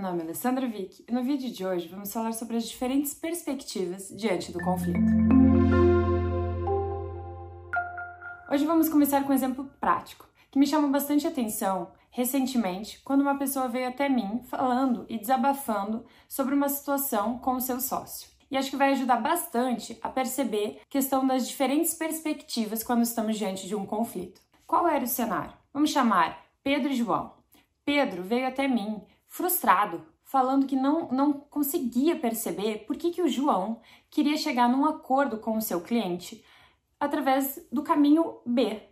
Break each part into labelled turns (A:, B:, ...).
A: meu nome é Alessandra Vick e no vídeo de hoje vamos falar sobre as diferentes perspectivas diante do conflito. Hoje vamos começar com um exemplo prático que me chamou bastante atenção recentemente quando uma pessoa veio até mim falando e desabafando sobre uma situação com o seu sócio. E acho que vai ajudar bastante a perceber a questão das diferentes perspectivas quando estamos diante de um conflito. Qual era o cenário? Vamos chamar Pedro e João. Pedro veio até mim frustrado, falando que não, não conseguia perceber por que, que o João queria chegar num acordo com o seu cliente através do caminho B.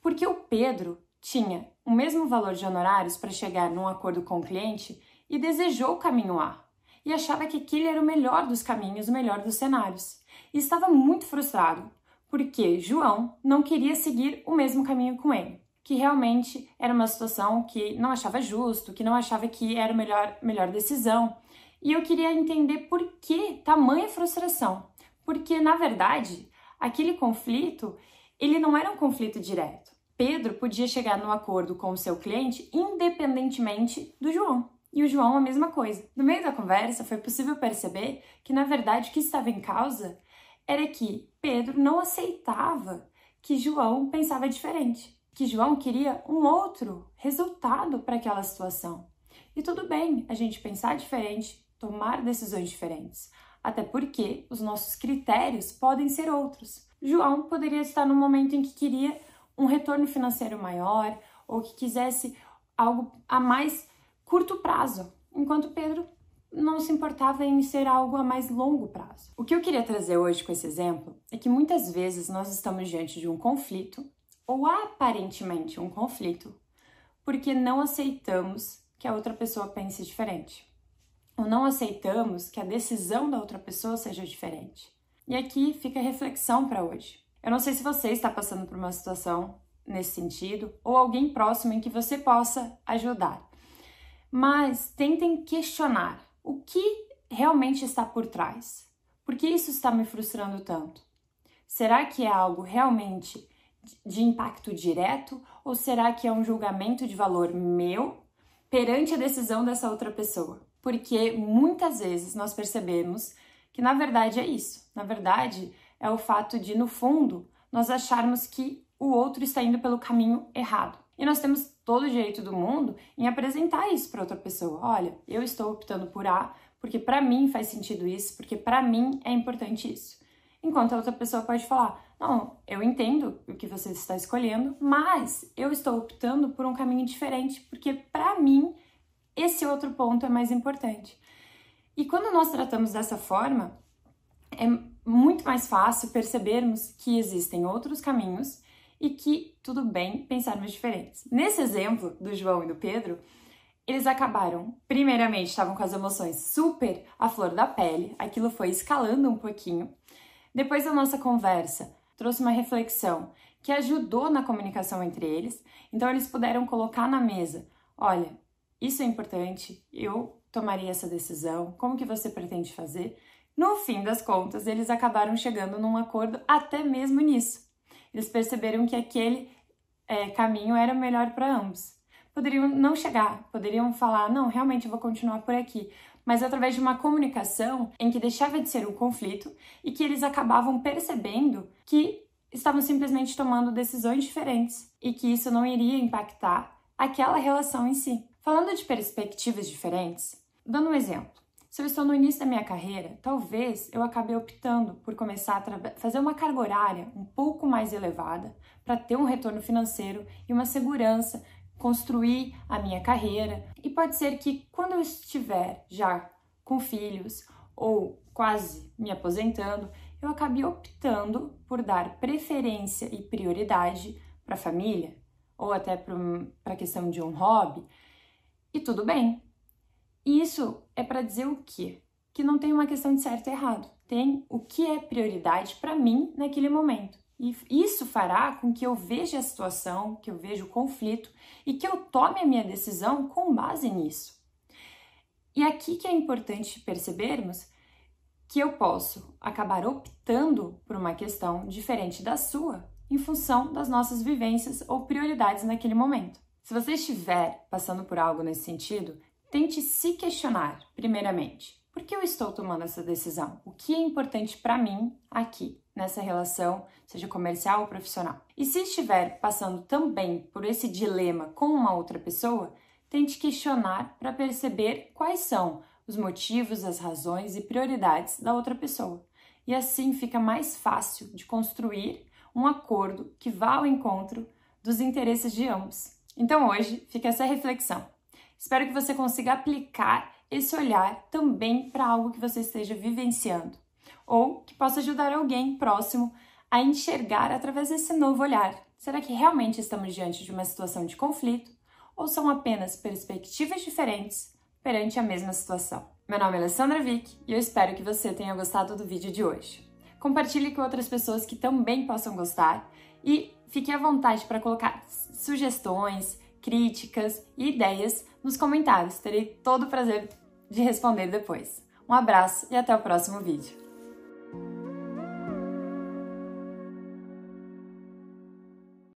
A: Porque o Pedro tinha o mesmo valor de honorários para chegar num acordo com o cliente e desejou o caminho A. E achava que aquele era o melhor dos caminhos, o melhor dos cenários. E estava muito frustrado, porque João não queria seguir o mesmo caminho com ele que realmente era uma situação que não achava justo, que não achava que era a melhor, melhor decisão. E eu queria entender por que tamanha frustração. Porque, na verdade, aquele conflito, ele não era um conflito direto. Pedro podia chegar num acordo com o seu cliente independentemente do João. E o João a mesma coisa. No meio da conversa, foi possível perceber que, na verdade, o que estava em causa era que Pedro não aceitava que João pensava diferente que João queria um outro resultado para aquela situação. E tudo bem a gente pensar diferente, tomar decisões diferentes, até porque os nossos critérios podem ser outros. João poderia estar no momento em que queria um retorno financeiro maior ou que quisesse algo a mais curto prazo, enquanto Pedro não se importava em ser algo a mais longo prazo. O que eu queria trazer hoje com esse exemplo é que muitas vezes nós estamos diante de um conflito ou aparentemente um conflito, porque não aceitamos que a outra pessoa pense diferente. Ou não aceitamos que a decisão da outra pessoa seja diferente. E aqui fica a reflexão para hoje. Eu não sei se você está passando por uma situação nesse sentido ou alguém próximo em que você possa ajudar. Mas tentem questionar o que realmente está por trás. Por que isso está me frustrando tanto? Será que é algo realmente de impacto direto ou será que é um julgamento de valor meu perante a decisão dessa outra pessoa? Porque muitas vezes nós percebemos que na verdade é isso. Na verdade, é o fato de no fundo nós acharmos que o outro está indo pelo caminho errado. E nós temos todo o direito do mundo em apresentar isso para outra pessoa. Olha, eu estou optando por A porque para mim faz sentido isso, porque para mim é importante isso. Enquanto a outra pessoa pode falar: não, eu entendo o que você está escolhendo, mas eu estou optando por um caminho diferente, porque para mim esse outro ponto é mais importante. E quando nós tratamos dessa forma, é muito mais fácil percebermos que existem outros caminhos e que tudo bem pensarmos diferentes. Nesse exemplo do João e do Pedro, eles acabaram, primeiramente, estavam com as emoções super à flor da pele, aquilo foi escalando um pouquinho. Depois da nossa conversa, trouxe uma reflexão que ajudou na comunicação entre eles. Então eles puderam colocar na mesa: olha, isso é importante, eu tomaria essa decisão, como que você pretende fazer? No fim das contas, eles acabaram chegando num acordo até mesmo nisso. Eles perceberam que aquele é, caminho era melhor para ambos. Poderiam não chegar, poderiam falar: não, realmente eu vou continuar por aqui, mas através de uma comunicação em que deixava de ser um conflito e que eles acabavam percebendo que estavam simplesmente tomando decisões diferentes e que isso não iria impactar aquela relação em si. Falando de perspectivas diferentes, dando um exemplo. Se eu estou no início da minha carreira, talvez eu acabe optando por começar a fazer uma carga horária um pouco mais elevada para ter um retorno financeiro e uma segurança construir a minha carreira. E pode ser que quando eu estiver já com filhos ou quase me aposentando, eu acabe optando por dar preferência e prioridade para a família ou até para a questão de um hobby. E tudo bem. Isso é para dizer o quê? Que não tem uma questão de certo e errado. Tem o que é prioridade para mim naquele momento. E isso fará com que eu veja a situação, que eu veja o conflito e que eu tome a minha decisão com base nisso. E aqui que é importante percebermos que eu posso acabar optando por uma questão diferente da sua em função das nossas vivências ou prioridades naquele momento. Se você estiver passando por algo nesse sentido, tente se questionar, primeiramente. Por que eu estou tomando essa decisão? O que é importante para mim aqui, nessa relação, seja comercial ou profissional? E se estiver passando também por esse dilema com uma outra pessoa, tente questionar para perceber quais são os motivos, as razões e prioridades da outra pessoa. E assim fica mais fácil de construir um acordo que vá ao encontro dos interesses de ambos. Então hoje fica essa reflexão. Espero que você consiga aplicar esse olhar também para algo que você esteja vivenciando ou que possa ajudar alguém próximo a enxergar através desse novo olhar. Será que realmente estamos diante de uma situação de conflito ou são apenas perspectivas diferentes perante a mesma situação? Meu nome é Alessandra Vick e eu espero que você tenha gostado do vídeo de hoje. Compartilhe com outras pessoas que também possam gostar e fique à vontade para colocar sugestões, críticas e ideias nos comentários. Terei todo o prazer de responder depois. Um abraço e até o próximo vídeo.